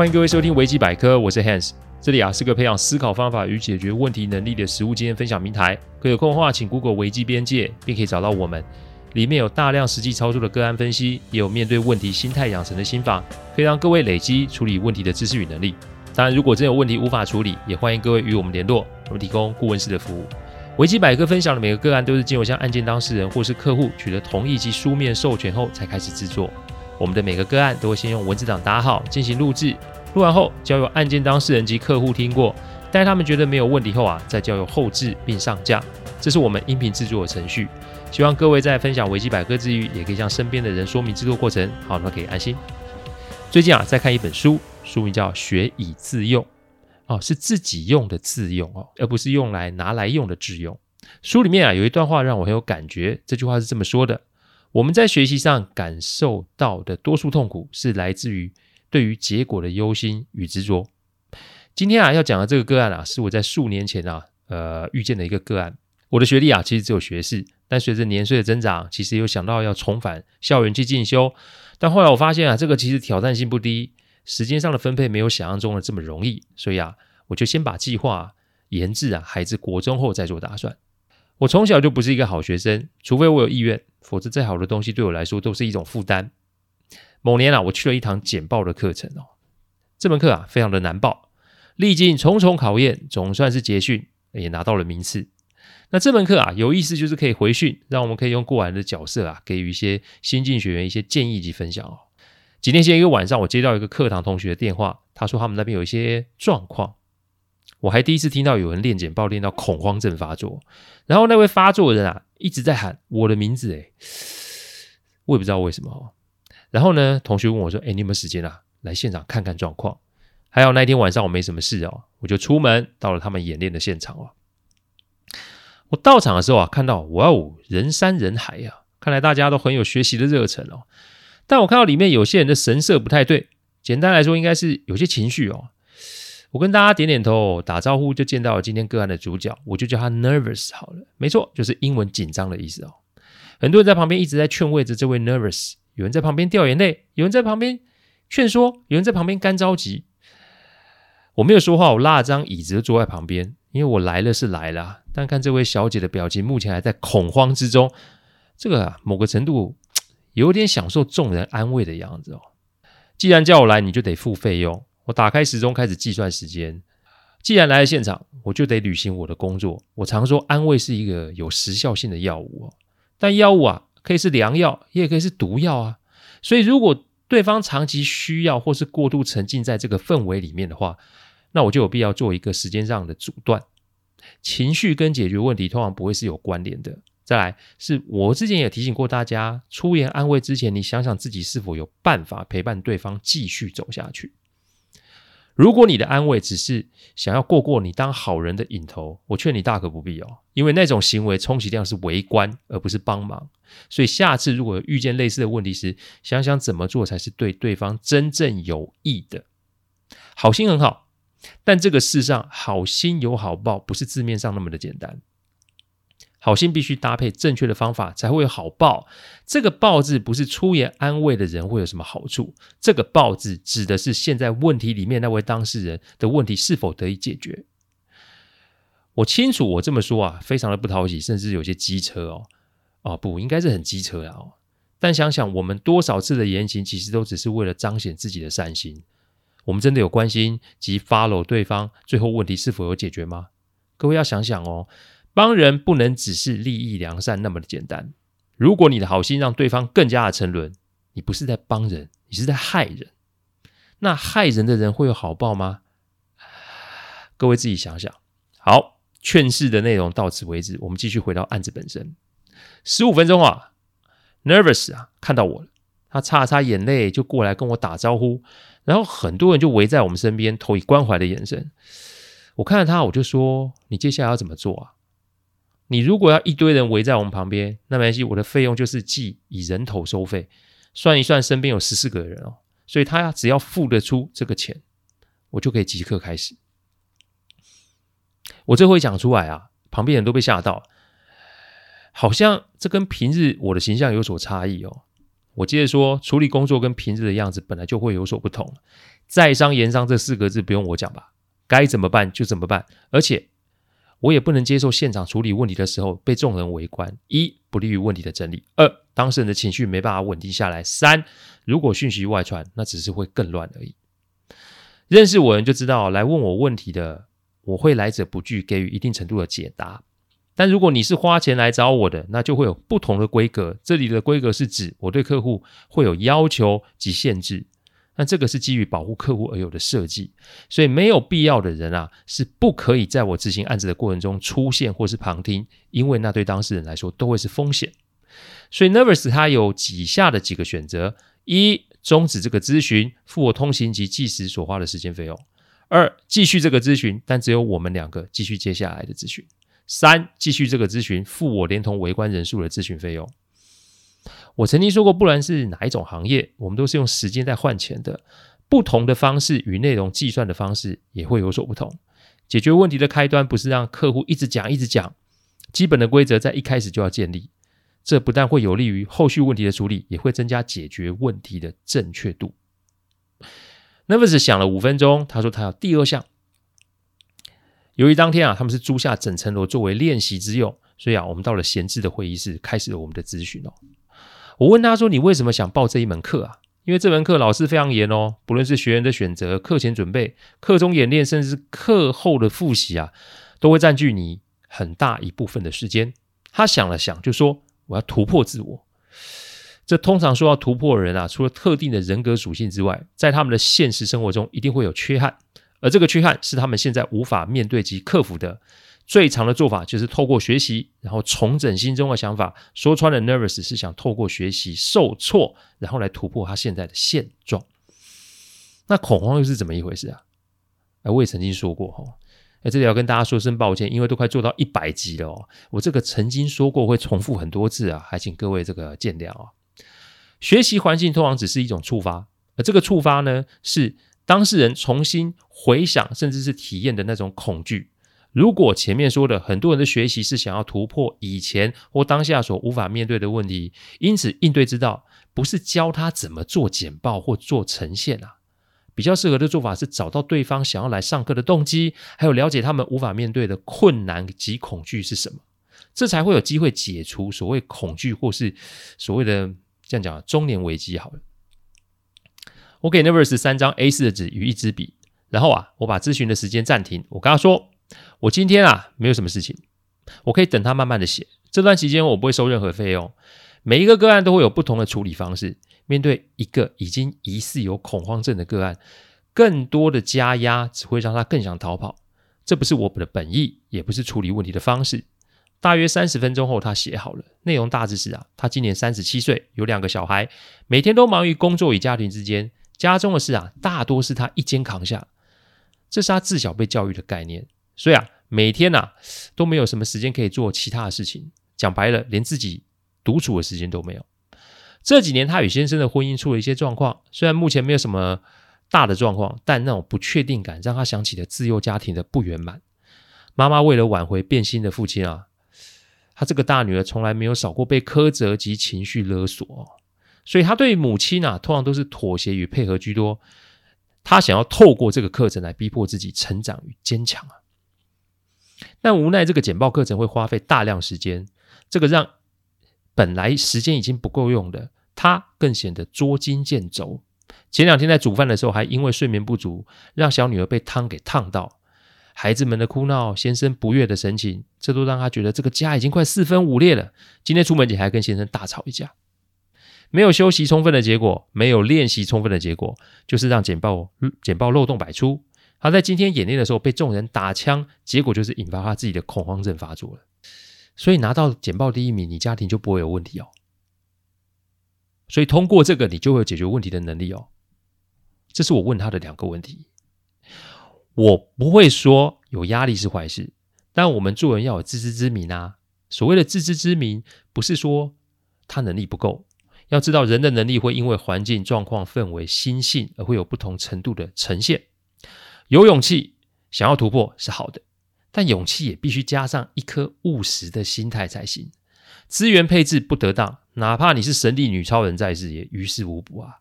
欢迎各位收听维基百科，我是 Hans，这里啊是个培养思考方法与解决问题能力的实务经验分享平台。可有空的话，请 Google 维基边界，并可以找到我们。里面有大量实际操作的个案分析，也有面对问题心态养成的心法，可以让各位累积处理问题的知识与能力。当然，如果真有问题无法处理，也欢迎各位与我们联络，我们提供顾问式的服务。维基百科分享的每个个案都是经由向案件当事人或是客户取得同意及书面授权后才开始制作。我们的每个个案都会先用文字档打好进行录制，录完后交由案件当事人及客户听过，待他们觉得没有问题后啊，再交由后制并上架。这是我们音频制作的程序。希望各位在分享维基百科之余，也可以向身边的人说明制作过程，好，那可以安心。最近啊，在看一本书，书名叫《学以致用》，哦，是自己用的自用哦，而不是用来拿来用的自用。书里面啊，有一段话让我很有感觉，这句话是这么说的：我们在学习上感受到的多数痛苦，是来自于对于结果的忧心与执着。今天啊，要讲的这个个案啊，是我在数年前啊，呃，遇见的一个个案。我的学历啊，其实只有学士。但随着年岁的增长，其实有想到要重返校园去进修，但后来我发现啊，这个其实挑战性不低，时间上的分配没有想象中的这么容易，所以啊，我就先把计划延至啊孩子国中后再做打算。我从小就不是一个好学生，除非我有意愿，否则再好的东西对我来说都是一种负担。某年啊，我去了一堂简报的课程哦，这门课啊非常的难报，历经重重考验，总算是结训，也拿到了名次。那这门课啊，有意思就是可以回训，让我们可以用过来的角色啊，给予一些新进学员一些建议及分享哦。几天前一个晚上，我接到一个课堂同学的电话，他说他们那边有一些状况。我还第一次听到有人练简报练到恐慌症发作，然后那位发作的人啊一直在喊我的名字，诶，我也不知道为什么。然后呢，同学问我说：“诶，你有没有时间啊？来现场看看状况？”还好那天晚上我没什么事哦，我就出门到了他们演练的现场哦。我到场的时候啊，看到哇哦，人山人海呀，啊，看来大家都很有学习的热忱哦。但我看到里面有些人的神色不太对，简单来说，应该是有些情绪哦。我跟大家点点头，打招呼，就见到了今天个案的主角，我就叫他 Nervous 好了。没错，就是英文紧张的意思哦。很多人在旁边一直在劝慰着这位 Nervous，有人在旁边掉眼泪，有人在旁边劝说，有人在旁边干着急。我没有说话，我拉了张椅子坐在旁边。因为我来了是来了，但看这位小姐的表情，目前还在恐慌之中。这个啊，某个程度有点享受众人安慰的样子哦。既然叫我来，你就得付费用。我打开时钟开始计算时间。既然来了现场，我就得履行我的工作。我常说，安慰是一个有时效性的药物，但药物啊，可以是良药，也可以是毒药啊。所以，如果对方长期需要或是过度沉浸在这个氛围里面的话，那我就有必要做一个时间上的阻断。情绪跟解决问题通常不会是有关联的。再来，是我之前也提醒过大家，出言安慰之前，你想想自己是否有办法陪伴对方继续走下去。如果你的安慰只是想要过过你当好人的瘾头，我劝你大可不必哦，因为那种行为充其量是围观，而不是帮忙。所以下次如果遇见类似的问题时，想想怎么做才是对对方真正有益的。好心很好。但这个世上，好心有好报，不是字面上那么的简单。好心必须搭配正确的方法，才会有好报。这个“报”字不是出言安慰的人会有什么好处，这个“报”字指的是现在问题里面那位当事人的问题是否得以解决。我清楚，我这么说啊，非常的不讨喜，甚至有些机车哦。哦，不，应该是很机车啊。哦，但想想我们多少次的言行，其实都只是为了彰显自己的善心。我们真的有关心及 follow 对方，最后问题是否有解决吗？各位要想想哦，帮人不能只是利益良善那么的简单。如果你的好心让对方更加的沉沦，你不是在帮人，你是在害人。那害人的人会有好报吗？各位自己想想。好，劝世的内容到此为止，我们继续回到案子本身。十五分钟啊，Nervous 啊，看到我了，他擦了擦眼泪，就过来跟我打招呼。然后很多人就围在我们身边，投以关怀的眼神。我看着他，我就说：“你接下来要怎么做啊？你如果要一堆人围在我们旁边，那没关系，我的费用就是计以人头收费，算一算，身边有十四个人哦，所以他只要付得出这个钱，我就可以即刻开始。”我这回讲出来啊，旁边人都被吓到，好像这跟平日我的形象有所差异哦。我接着说，处理工作跟平日的样子本来就会有所不同。在商言商这四个字不用我讲吧？该怎么办就怎么办。而且我也不能接受现场处理问题的时候被众人围观：一、不利于问题的整理；二、当事人的情绪没办法稳定下来；三、如果讯息外传，那只是会更乱而已。认识我人就知道，来问我问题的，我会来者不拒，给予一定程度的解答。但如果你是花钱来找我的，那就会有不同的规格。这里的规格是指我对客户会有要求及限制。那这个是基于保护客户而有的设计，所以没有必要的人啊，是不可以在我执行案子的过程中出现或是旁听，因为那对当事人来说都会是风险。所以 Nervous 它有以下的几个选择：一、终止这个咨询，付我通行及计时所花的时间费用；二、继续这个咨询，但只有我们两个继续接下来的咨询。三、继续这个咨询，付我连同围观人数的咨询费用。我曾经说过，不论是哪一种行业，我们都是用时间在换钱的。不同的方式与内容计算的方式也会有所不同。解决问题的开端不是让客户一直讲一直讲，基本的规则在一开始就要建立。这不但会有利于后续问题的处理，也会增加解决问题的正确度。Nervous 想了五分钟，他说他要第二项。由于当天啊，他们是租下整层楼作为练习之用，所以啊，我们到了闲置的会议室，开始了我们的咨询哦。我问他说：“你为什么想报这一门课啊？”因为这门课老师非常严哦，不论是学员的选择、课前准备、课中演练，甚至是课后的复习啊，都会占据你很大一部分的时间。他想了想，就说：“我要突破自我。”这通常说要突破的人啊，除了特定的人格属性之外，在他们的现实生活中一定会有缺憾。而这个缺憾是他们现在无法面对及克服的。最常的做法就是透过学习，然后重整心中的想法。说穿了，Nervous 是想透过学习受挫，然后来突破他现在的现状。那恐慌又是怎么一回事啊？哎，我也曾经说过哈，哎，这里要跟大家说声抱歉，因为都快做到一百集了哦。我这个曾经说过会重复很多次啊，还请各位这个见谅啊。学习环境通常只是一种触发，而这个触发呢是。当事人重新回想，甚至是体验的那种恐惧。如果前面说的很多人的学习是想要突破以前或当下所无法面对的问题，因此应对之道不是教他怎么做简报或做呈现啊，比较适合的做法是找到对方想要来上课的动机，还有了解他们无法面对的困难及恐惧是什么，这才会有机会解除所谓恐惧或是所谓的这样讲中年危机。好了。我给 Nervous 三张 A4 的纸与一支笔，然后啊，我把咨询的时间暂停。我跟他说，我今天啊没有什么事情，我可以等他慢慢的写。这段期间我不会收任何费用。每一个个案都会有不同的处理方式。面对一个已经疑似有恐慌症的个案，更多的加压只会让他更想逃跑。这不是我的本意，也不是处理问题的方式。大约三十分钟后，他写好了。内容大致是啊，他今年三十七岁，有两个小孩，每天都忙于工作与家庭之间。家中的事啊，大多是他一肩扛下，这是他自小被教育的概念。所以啊，每天啊都没有什么时间可以做其他的事情。讲白了，连自己独处的时间都没有。这几年，他与先生的婚姻出了一些状况，虽然目前没有什么大的状况，但那种不确定感让他想起了自幼家庭的不圆满。妈妈为了挽回变心的父亲啊，他这个大女儿从来没有少过被苛责及情绪勒索。所以他对母亲啊，通常都是妥协与配合居多。他想要透过这个课程来逼迫自己成长与坚强啊。但无奈这个简报课程会花费大量时间，这个让本来时间已经不够用的他更显得捉襟见肘。前两天在煮饭的时候，还因为睡眠不足，让小女儿被汤给烫到。孩子们的哭闹，先生不悦的神情，这都让他觉得这个家已经快四分五裂了。今天出门前还跟先生大吵一架。没有休息充分的结果，没有练习充分的结果，就是让简报简报漏洞百出。他在今天演练的时候被众人打枪，结果就是引发他自己的恐慌症发作了。所以拿到简报第一名，你家庭就不会有问题哦。所以通过这个，你就会有解决问题的能力哦。这是我问他的两个问题。我不会说有压力是坏事，但我们做人要有自知之明啊。所谓的自知之明，不是说他能力不够。要知道，人的能力会因为环境状况、氛围、心性而会有不同程度的呈现。有勇气想要突破是好的，但勇气也必须加上一颗务实的心态才行。资源配置不得当，哪怕你是神力女超人在世，也于事无补啊。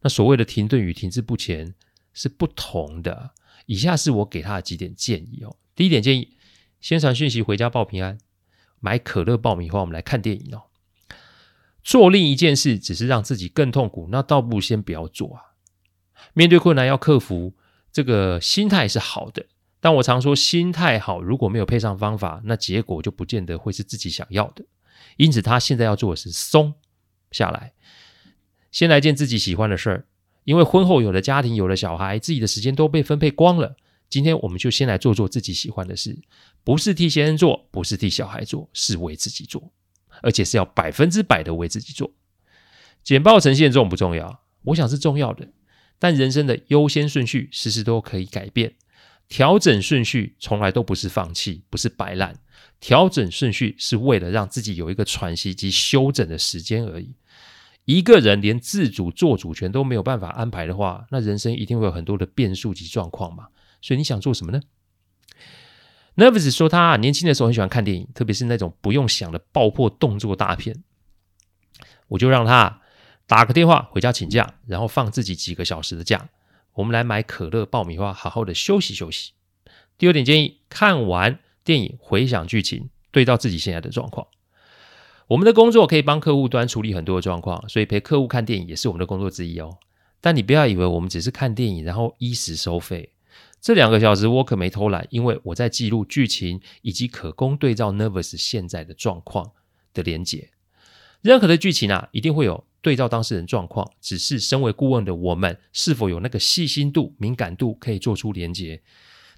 那所谓的停顿与停滞不前是不同的。以下是我给他的几点建议哦。第一点建议，先传讯息回家报平安，买可乐爆米花，我们来看电影哦。做另一件事只是让自己更痛苦，那倒不如先不要做啊。面对困难要克服，这个心态是好的。但我常说，心态好如果没有配上方法，那结果就不见得会是自己想要的。因此，他现在要做的是松下来，先来件自己喜欢的事儿。因为婚后有了家庭，有了小孩，自己的时间都被分配光了。今天我们就先来做做自己喜欢的事，不是替先生做，不是替小孩做，是为自己做，而且是要百分之百的为自己做。简报呈现重不重要？我想是重要的，但人生的优先顺序时时都可以改变。调整顺序从来都不是放弃，不是摆烂。调整顺序是为了让自己有一个喘息及休整的时间而已。一个人连自主做主权都没有办法安排的话，那人生一定会有很多的变数及状况嘛。所以你想做什么呢？Nervous 说他年轻的时候很喜欢看电影，特别是那种不用想的爆破动作大片。我就让他打个电话回家请假，然后放自己几个小时的假。我们来买可乐、爆米花，好好的休息休息。第二点建议：看完电影回想剧情，对照自己现在的状况。我们的工作可以帮客户端处理很多的状况，所以陪客户看电影也是我们的工作之一哦。但你不要以为我们只是看电影，然后依时收费。这两个小时我可没偷懒，因为我在记录剧情以及可供对照 Nervous 现在的状况的连结。任何的剧情啊，一定会有。对照当事人状况，只是身为顾问的我们是否有那个细心度、敏感度，可以做出连结。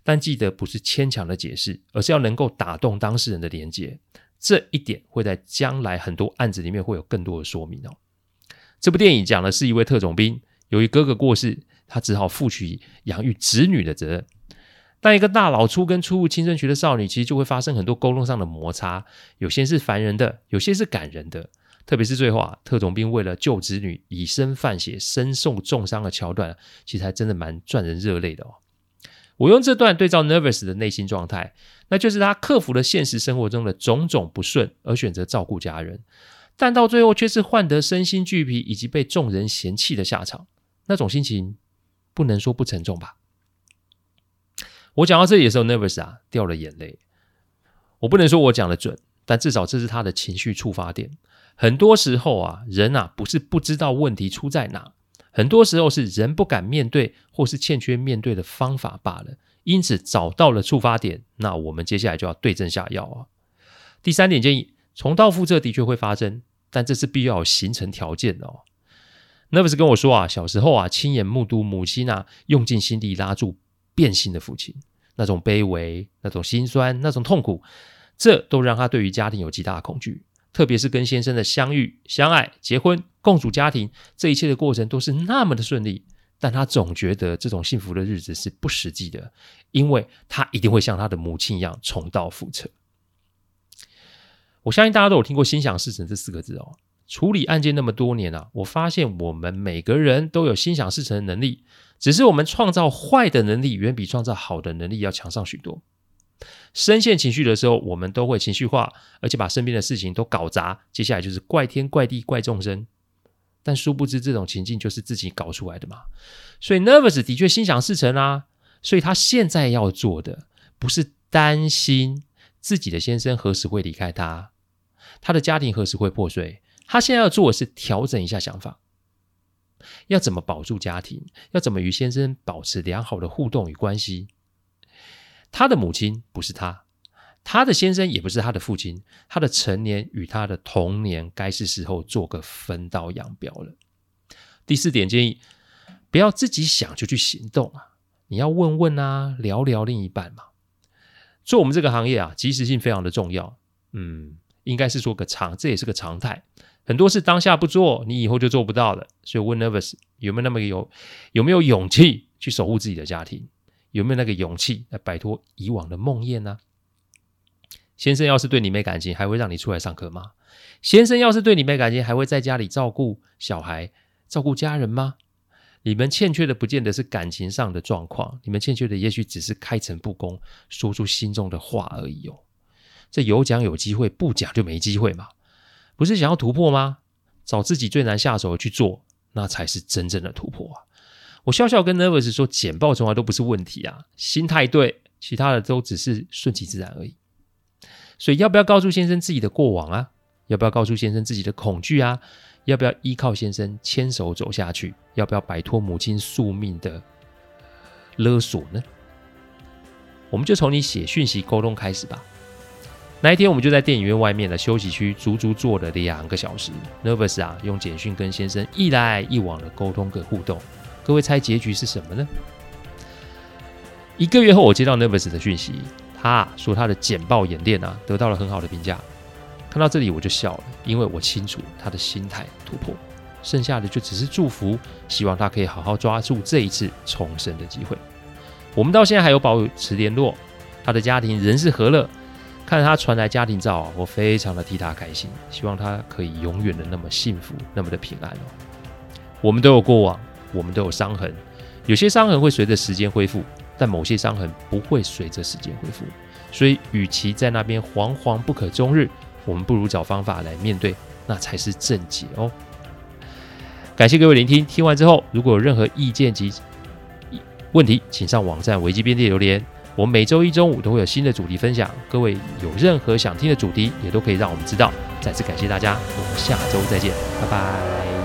但记得不是牵强的解释，而是要能够打动当事人的连结。这一点会在将来很多案子里面会有更多的说明哦。这部电影讲的是一位特种兵，由于哥哥过世，他只好负起养育子女的责任。但一个大老粗跟初入青春期的少女，其实就会发生很多沟通上的摩擦，有些是烦人的，有些是感人的。特别是最后啊，特种兵为了救子女，以身犯险，身受重伤的桥段，其实还真的蛮赚人热泪的哦。我用这段对照 Nervous 的内心状态，那就是他克服了现实生活中的种种不顺，而选择照顾家人，但到最后却是换得身心俱疲，以及被众人嫌弃的下场。那种心情不能说不沉重吧？我讲到这里的时候，Nervous 啊掉了眼泪。我不能说我讲的准，但至少这是他的情绪触发点。很多时候啊，人啊不是不知道问题出在哪，很多时候是人不敢面对，或是欠缺面对的方法罢了。因此找到了触发点，那我们接下来就要对症下药啊。第三点建议，重蹈覆辙的确会发生，但这是必要形成条件的哦。Nervous 跟我说啊，小时候啊亲眼目睹母亲啊用尽心力拉住变心的父亲，那种卑微、那种心酸、那种痛苦，这都让他对于家庭有极大的恐惧。特别是跟先生的相遇、相爱、结婚、共组家庭，这一切的过程都是那么的顺利，但他总觉得这种幸福的日子是不实际的，因为他一定会像他的母亲一样重蹈覆辙。我相信大家都有听过“心想事成”这四个字哦。处理案件那么多年啊，我发现我们每个人都有心想事成的能力，只是我们创造坏的能力远比创造好的能力要强上许多。深陷情绪的时候，我们都会情绪化，而且把身边的事情都搞砸。接下来就是怪天怪地怪众生，但殊不知这种情境就是自己搞出来的嘛。所以 Nervous 的确心想事成啊，所以他现在要做的不是担心自己的先生何时会离开他，他的家庭何时会破碎。他现在要做的是调整一下想法，要怎么保住家庭，要怎么与先生保持良好的互动与关系。他的母亲不是他，他的先生也不是他的父亲，他的成年与他的童年该是时候做个分道扬镳了。第四点建议，不要自己想就去行动啊，你要问问啊，聊聊另一半嘛。做我们这个行业啊，及时性非常的重要。嗯，应该是说个常，这也是个常态。很多事当下不做，你以后就做不到了。所以问 Nervous 有没有那么有有没有勇气去守护自己的家庭？有没有那个勇气来摆脱以往的梦魇呢？先生要是对你没感情，还会让你出来上课吗？先生要是对你没感情，还会在家里照顾小孩、照顾家人吗？你们欠缺的不见得是感情上的状况，你们欠缺的也许只是开诚布公，说出心中的话而已哦。这有讲有机会，不讲就没机会嘛。不是想要突破吗？找自己最难下手的去做，那才是真正的突破啊！我笑笑跟 Nervous 说，简报从来都不是问题啊，心态对，其他的都只是顺其自然而已。所以要不要告诉先生自己的过往啊？要不要告诉先生自己的恐惧啊？要不要依靠先生牵手走下去？要不要摆脱母亲宿命的勒索呢？我们就从你写讯息沟通开始吧。那一天，我们就在电影院外面的休息区，足足坐了两个小时。Nervous 啊，用简讯跟先生一来一往的沟通跟互动。各位猜结局是什么呢？一个月后，我接到 Nervous 的讯息，他说他的简报演练啊，得到了很好的评价。看到这里我就笑了，因为我清楚他的心态突破，剩下的就只是祝福，希望他可以好好抓住这一次重生的机会。我们到现在还有保持联络，他的家庭仍是和乐。看他传来家庭照，我非常的替他开心，希望他可以永远的那么幸福，那么的平安哦。我们都有过往，我们都有伤痕，有些伤痕会随着时间恢复，但某些伤痕不会随着时间恢复。所以，与其在那边惶惶不可终日，我们不如找方法来面对，那才是正解哦。感谢各位聆听，听完之后如果有任何意见及问题，请上网站维基编辑留言。我们每周一中午都会有新的主题分享，各位有任何想听的主题，也都可以让我们知道。再次感谢大家，我们下周再见，拜拜。